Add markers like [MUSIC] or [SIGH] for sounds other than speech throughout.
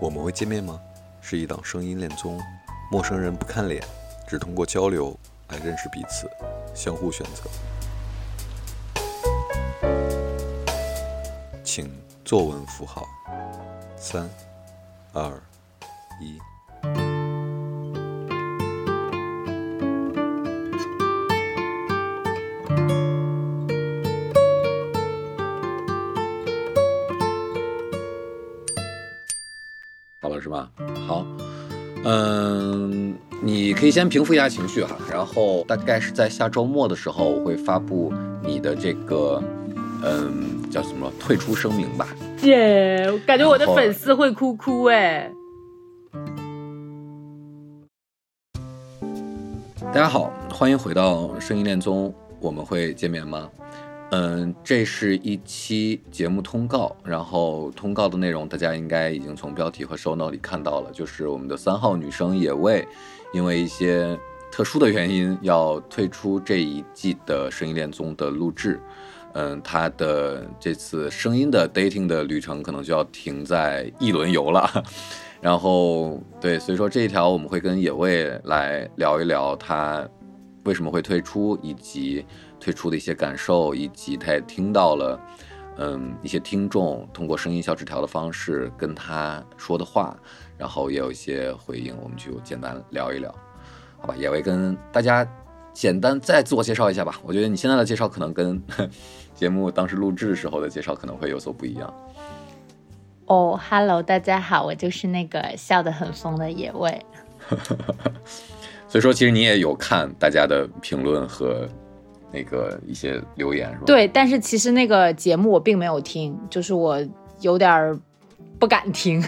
我们会见面吗？是一档声音恋综，陌生人不看脸，只通过交流来认识彼此，相互选择。请作文符号。三、二、一。了是吧？好，嗯，你可以先平复一下情绪哈，然后大概是在下周末的时候，我会发布你的这个，嗯，叫什么退出声明吧。耶，我感觉我的粉丝会哭哭哎。大家好，欢迎回到声音恋综，我们会见面吗？嗯，这是一期节目通告，然后通告的内容大家应该已经从标题和 show note 里看到了，就是我们的三号女生野味，因为一些特殊的原因要退出这一季的声音恋综的录制。嗯，她的这次声音的 dating 的旅程可能就要停在一轮游了。然后，对，所以说这一条我们会跟野味来聊一聊她为什么会退出，以及。退出的一些感受，以及他也听到了，嗯，一些听众通过声音小纸条的方式跟他说的话，然后也有一些回应，我们就简单聊一聊，好吧？也会跟大家简单再自我介绍一下吧。我觉得你现在的介绍可能跟 [LAUGHS] 节目当时录制的时候的介绍可能会有所不一样。哦，Hello，大家好，我就是那个笑得很疯的野味。[LAUGHS] 所以说，其实你也有看大家的评论和。那个一些留言是吧？对，但是其实那个节目我并没有听，就是我有点不敢听，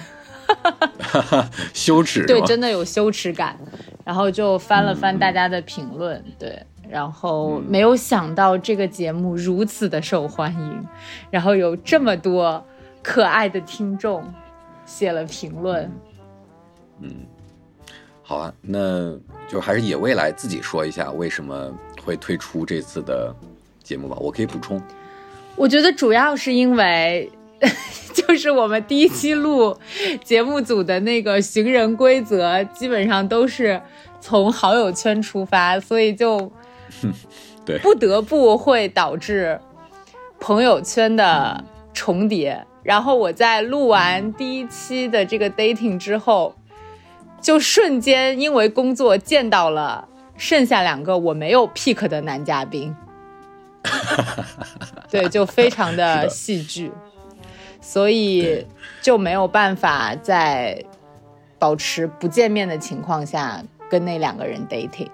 [LAUGHS] 羞耻。对，真的有羞耻感。然后就翻了翻大家的评论，对，然后没有想到这个节目如此的受欢迎，然后有这么多可爱的听众写了评论。嗯，好啊，那就还是野未来自己说一下为什么。会退出这次的节目吧？我可以补充。我觉得主要是因为，[LAUGHS] 就是我们第一期录节目组的那个行人规则，基本上都是从好友圈出发，所以就 [LAUGHS] 对不得不会导致朋友圈的重叠。然后我在录完第一期的这个 dating 之后，就瞬间因为工作见到了。剩下两个我没有 pick 的男嘉宾，[LAUGHS] 对，就非常 [LAUGHS] 的戏剧，所以就没有办法在保持不见面的情况下跟那两个人 dating。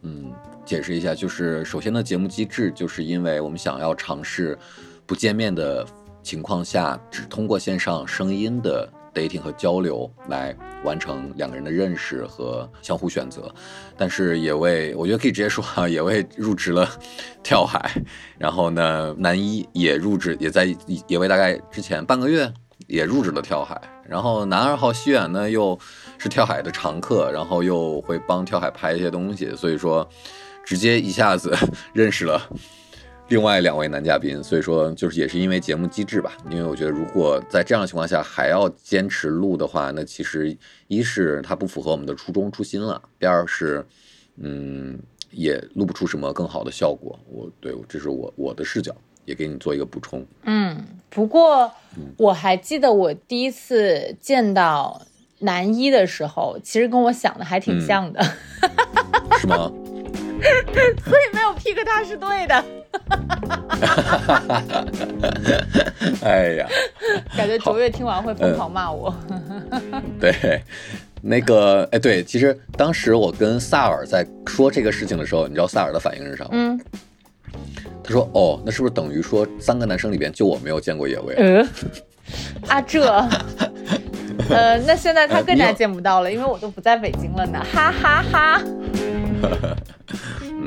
嗯，解释一下，就是首先的节目机制，就是因为我们想要尝试不见面的情况下，只通过线上声音的。聆听和交流来完成两个人的认识和相互选择，但是也为我觉得可以直接说啊，也为入职了 [LAUGHS] 跳海，然后呢，男一也入职，也在也为大概之前半个月也入职了跳海，然后男二号西远呢又是跳海的常客，然后又会帮跳海拍一些东西，所以说直接一下子 [LAUGHS] 认识了。另外两位男嘉宾，所以说就是也是因为节目机制吧，因为我觉得如果在这样的情况下还要坚持录的话，那其实一是它不符合我们的初衷初心了，第二是，嗯，也录不出什么更好的效果。我对，这是我我的视角，也给你做一个补充。嗯，不过我还记得我第一次见到男一的时候，其实跟我想的还挺像的，是吗？[LAUGHS] 所以没有 pick 他是对的。[LAUGHS] 哎呀，感觉卓越听完会疯狂骂我。[LAUGHS] 对，那个，哎，对，其实当时我跟萨尔在说这个事情的时候，你知道萨尔的反应是啥吗？嗯，他说：“哦，那是不是等于说三个男生里边就我没有见过野味？”嗯，啊，这，[LAUGHS] 呃，那现在他更加见不到了，因为我都不在北京了呢，哈哈哈。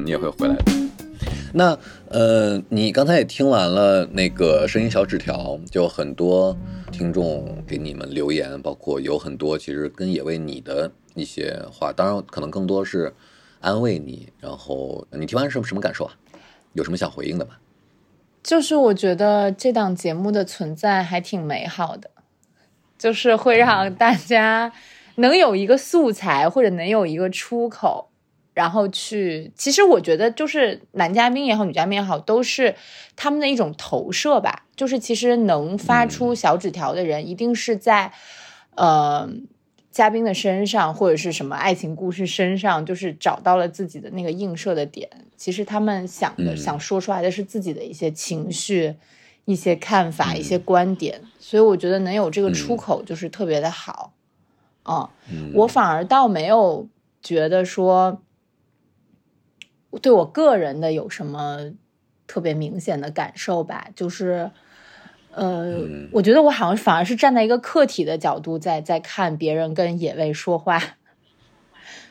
你也会回来的。那呃，你刚才也听完了那个声音小纸条，就很多听众给你们留言，包括有很多其实跟野味你的一些话，当然可能更多是安慰你。然后你听完什么什么感受啊？有什么想回应的吗？就是我觉得这档节目的存在还挺美好的，就是会让大家能有一个素材，或者能有一个出口，然后去。其实我觉得，就是男嘉宾也好，女嘉宾也好，都是他们的一种投射吧。就是其实能发出小纸条的人，一定是在呃嘉宾的身上，或者是什么爱情故事身上，就是找到了自己的那个映射的点。其实他们想的、想说出来的是自己的一些情绪。一些看法，一些观点，所以我觉得能有这个出口就是特别的好，嗯，我反而倒没有觉得说对我个人的有什么特别明显的感受吧，就是，呃，我觉得我好像反而是站在一个客体的角度在在看别人跟野味说话。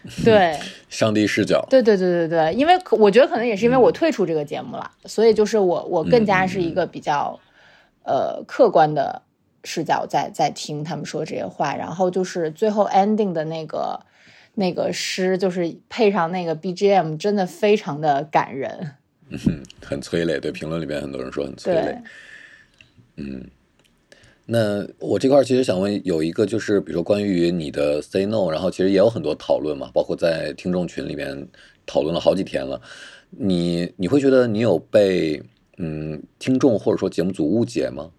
[LAUGHS] 对，上帝视角。对对对对对，因为我觉得可能也是因为我退出这个节目了，所以就是我我更加是一个比较呃客观的视角在在听他们说这些话，然后就是最后 ending 的那个那个诗，就是配上那个 BGM，真的非常的感人。嗯，[LAUGHS] 很催泪。对，评论里边很多人说很催泪。嗯。那我这块其实想问，有一个就是，比如说关于你的 say no，然后其实也有很多讨论嘛，包括在听众群里面讨论了好几天了。你你会觉得你有被嗯听众或者说节目组误解吗？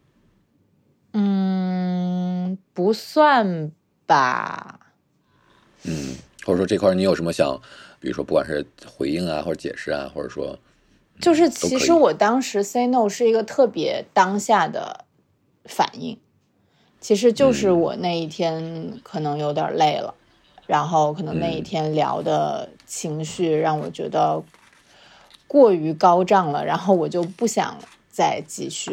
嗯，不算吧。嗯，或者说这块你有什么想，比如说不管是回应啊，或者解释啊，或者说，就是其实我当时 say no 是一个特别当下的。反应，其实就是我那一天可能有点累了，然后可能那一天聊的情绪让我觉得过于高涨了，然后我就不想再继续。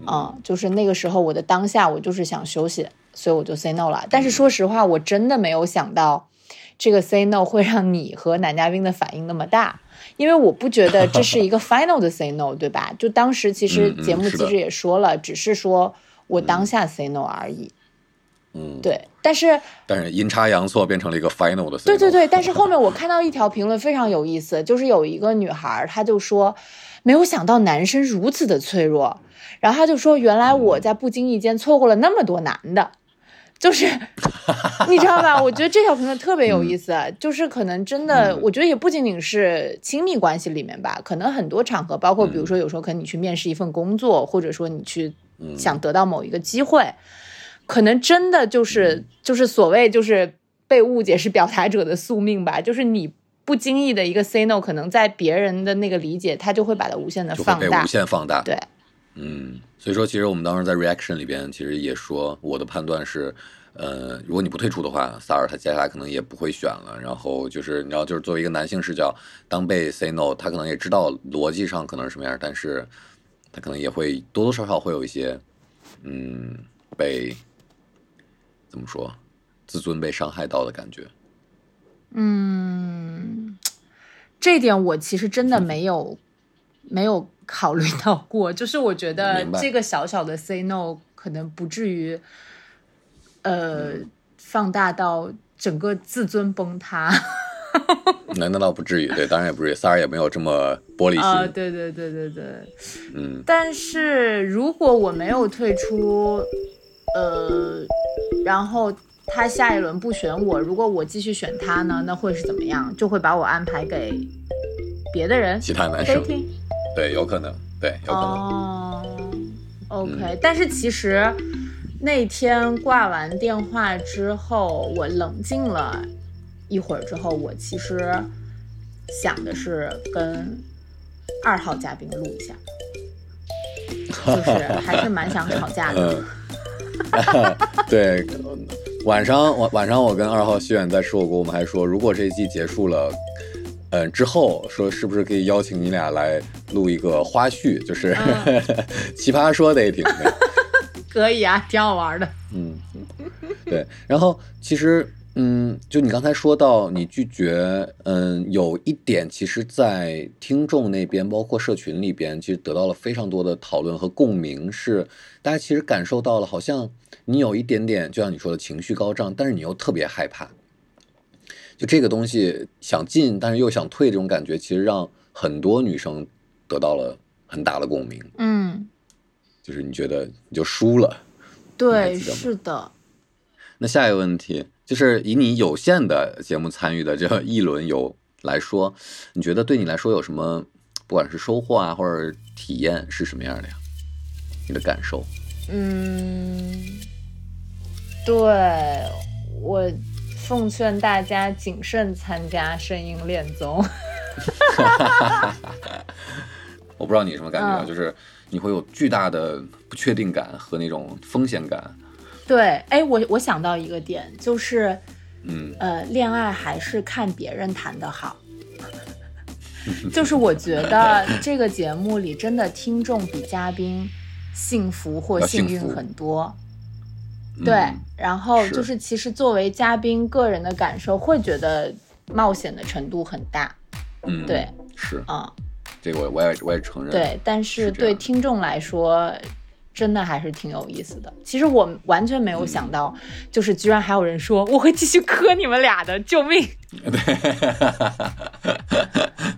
嗯，就是那个时候我的当下，我就是想休息，所以我就 say no 了。但是说实话，我真的没有想到这个 say no 会让你和男嘉宾的反应那么大。因为我不觉得这是一个 final 的 say no，对吧？就当时其实节目其实也说了，只是说我当下 say no 而已。嗯，对。但是但是阴差阳错变成了一个 final 的 say no。对对对。但是后面我看到一条评论非常有意思，就是有一个女孩，她就说没有想到男生如此的脆弱，然后他就说原来我在不经意间错过了那么多男的。就是，[LAUGHS] 你知道吧？我觉得这条评论特别有意思。就是可能真的，我觉得也不仅仅是亲密关系里面吧，可能很多场合，包括比如说有时候可能你去面试一份工作，或者说你去想得到某一个机会，可能真的就是就是所谓就是被误解是表达者的宿命吧。就是你不经意的一个 say no，可能在别人的那个理解，他就会把它无限的放大，无限放大。对，嗯。所以说，其实我们当时在 reaction 里边，其实也说，我的判断是，呃，如果你不退出的话，萨尔他接下来可能也不会选了。然后就是，你知道，就是作为一个男性视角，当被 say no，他可能也知道逻辑上可能是什么样，但是他可能也会多多少少会有一些，嗯，被怎么说，自尊被伤害到的感觉。嗯，[TSK] 这点我其实真的没有，没有。考虑到过，[LAUGHS] 就是我觉得这个小小的 say no 可能不至于，呃，放大到整个自尊崩塌。[LAUGHS] 那那倒不至于，对，当然也不至于。萨尔也没有这么玻璃心。啊，对对对对对，嗯。但是如果我没有退出，呃，然后他下一轮不选我，如果我继续选他呢，那会是怎么样？就会把我安排给别的人，其他男生。对，有可能，对，有可能。哦，OK，但是其实那天挂完电话之后，我冷静了一会儿之后，我其实想的是跟二号嘉宾录一下，[LAUGHS] 就是还是蛮想吵架的。[LAUGHS] 对，晚上晚晚上我跟二号徐远在吃火锅，我们还说，如果这一季结束了。嗯，之后说是不是可以邀请你俩来录一个花絮？就是 [LAUGHS] 奇葩说的也挺 [LAUGHS] 可以啊，挺好玩的。嗯，对。然后其实，嗯，就你刚才说到你拒绝，嗯，有一点，其实，在听众那边，包括社群里边，其实得到了非常多的讨论和共鸣，是大家其实感受到了，好像你有一点点，就像你说的情绪高涨，但是你又特别害怕。就这个东西想进，但是又想退，这种感觉其实让很多女生得到了很大的共鸣。嗯，就是你觉得你就输了，对，是的，那下一个问题就是以你有限的节目参与的这一轮游来说，你觉得对你来说有什么，不管是收获啊，或者体验是什么样的呀？你的感受？嗯，对我奉劝大家谨慎参加声音恋综。[LAUGHS] 我不知道你什么感觉啊，嗯就是你会有巨大的不确定感和那种风险感。对，哎，我我想到一个点，就是嗯。呃，恋爱还是看别人谈的好。就是我觉得 [LAUGHS] 这个节目里真的听众比嘉宾幸福或幸运很多。嗯。对，然后就是其实作为嘉宾个人的感受，会觉得冒险的程度很大，嗯，对，是。啊、这个我我也我也承认。对，但是对听众来说，真的还是挺有意思的。其实我完全没有想到，就是居然还有人说我会继续磕你们俩的，救命！[LAUGHS] 对，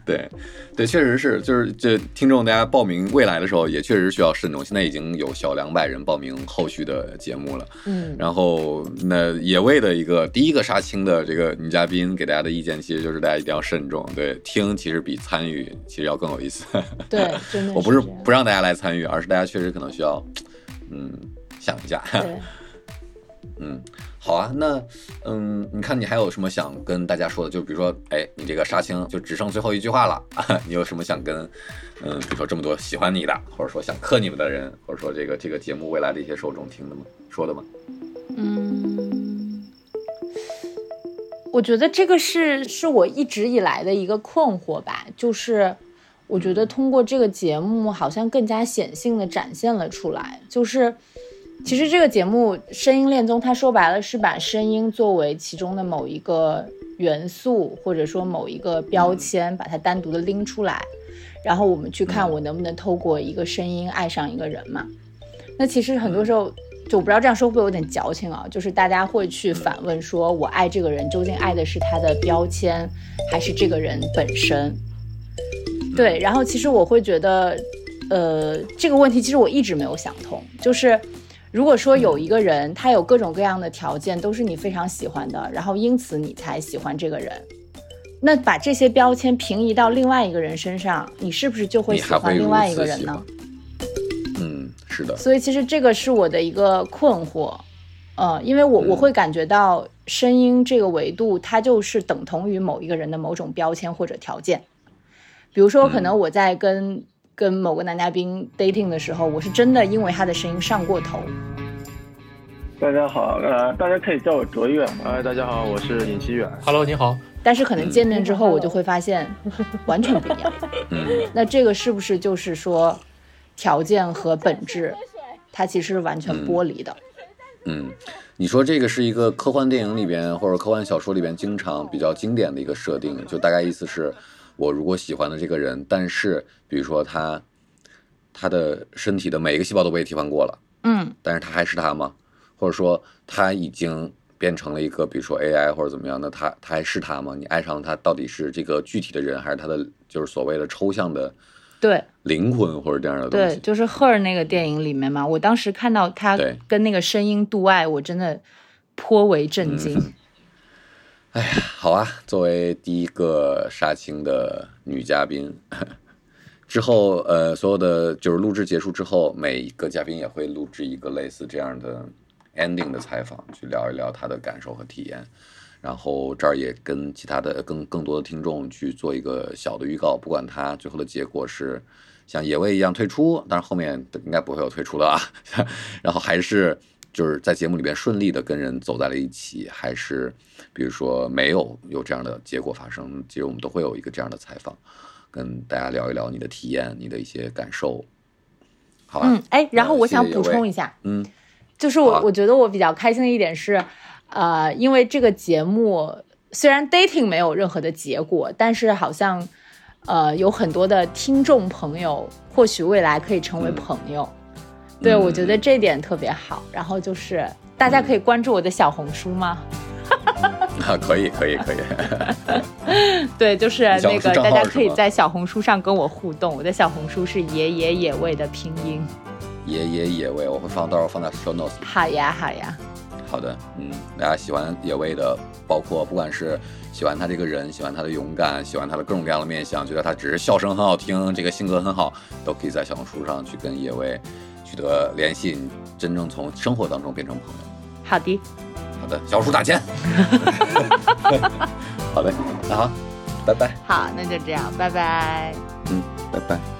对，对确实是，就是这听众大家报名未来的时候，也确实需要慎重。现在已经有小两百人报名后续的节目了。嗯，然后，那野味的一个第一个杀青的这个女嘉宾给大家的意见，其实就是大家一定要慎重。对，听其实比参与其实要更有意思。对，[LAUGHS] 真的我不是不让大家来参与，而是大家确实可能需要，嗯，想一下。[LAUGHS] 对。嗯，好啊，那嗯，你看你还有什么想跟大家说的？就比如说，哎，你这个杀青就只剩最后一句话了，[LAUGHS] 你有什么想跟嗯，比如说这么多喜欢你的，或者说想克你们的人，或者说这个这个节目未来的一些受众听的吗？说的吗？嗯，我觉得这个是是我一直以来的一个困惑吧，就是我觉得通过这个节目，好像更加显性的展现了出来，就是。其实这个节目《声音恋综》，它说白了是把声音作为其中的某一个元素，或者说某一个标签，把它单独的拎出来，然后我们去看我能不能透过一个声音爱上一个人嘛。那其实很多时候，就我不知道这样说会不会有点矫情啊，就是大家会去反问说，我爱这个人究竟爱的是他的标签，还是这个人本身？对，然后其实我会觉得，呃，这个问题其实我一直没有想通，就是如果说有一个人他有各种各样的条件都是你非常喜欢的，然后因此你才喜欢这个人，那把这些标签平移到另外一个人身上，你是不是就会喜欢另外一个人呢？嗯，是的，所以其实这个是我的一个困惑，呃，因为我嗯。我会感觉到声音这个维度，它就是等同于某一个人的某种标签或者条件。比如说，可能我在跟、跟某个男嘉宾 dating 的时候，我是真的因为他的声音上过头，大家好，呃，大家可以叫我卓越。哎，大家好，我是尹希远。Hello，你好。但是可能见面之后，我就会发现完全不一样。嗯，[LAUGHS] 那这个是不是就是说，条件和本质，它其实是完全剥离的？嗯，你说这个是一个科幻电影里边或者科幻小说里边经常比较经典的一个设定，就大概意思是，我如果喜欢的这个人，但是比如说他他的身体的每一个细胞都被替换过了，嗯但是他还是他吗？或者说他已经变成了一个比如说 AI 或者怎么样的，他他还是他吗？你爱上他到底是这个具体的人，还是他的就是所谓的抽象的对。灵魂或者这样的东西对，西？就是《Her》那个电影里面嘛，我当时看到他跟那个声音度爱，我真的颇为震惊。哎呀，好啊，作为第一个杀青的女嘉宾，[LAUGHS] 之后呃，所有的就是录制结束之后，每一个嘉宾也会录制一个类似这样的 ending 的采访，去聊一聊他的感受和体验。然后这儿也跟其他的更更多的听众去做一个小的预告，不管他最后的结果是像野味一样退出，但是后面应该不会有退出的啊。[LAUGHS] 然后还是就是在节目里边顺利的跟人走在了一起，还是比如说没有有这样的结果发生，其实我们都会有一个这样的采访，跟大家聊一聊你的体验，你的一些感受。好吧，嗯，哎，然后我想补充一下，嗯就是我、啊我觉得我比较开心的一点是，呃，因为这个节目虽然 dating 没有任何的结果，但是好像呃有很多的听众朋友，或许未来可以成为嗯朋友。对，嗯我觉得这点特别好。然后就是大家可以关注我的小红书吗？[LAUGHS] 啊，可以可以可以，[LAUGHS] 对，就是那个大家可以在小红书上跟我互动。我的小红书是野野野味的拼音。野野野味，我会放到时候放在 show notes。好呀，好呀，好的，嗯，大家喜欢野味的，包括不管是喜欢他这个人，喜欢他的勇敢，喜欢他的各种各样的面相，觉得他只是笑声很好听，这个性格很好，都可以在小红书上去跟野味取得联系，真正从生活当中变成朋友。好的，好的，小数打钱。好嘞，那好，拜拜，好，那就这样，拜拜。嗯，拜拜。